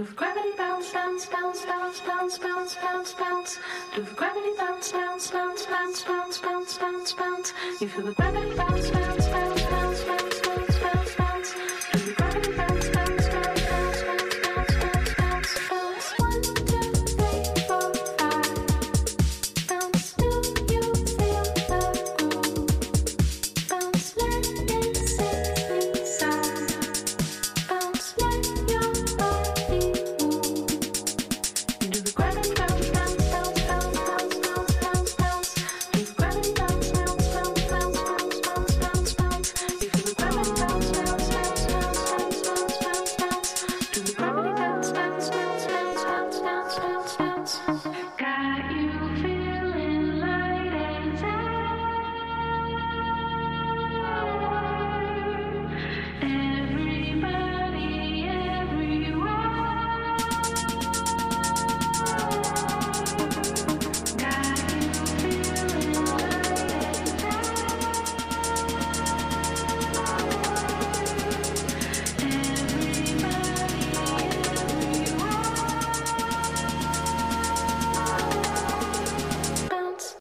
Do gravity bounce, bounce, bounce, bounce, bounce, bounce, bounce, bounce. Do gravity bounce, bounce, bounce, bounce, bounce, bounce, bounce, bounce. You feel the gravity bounce, bounce. Got you.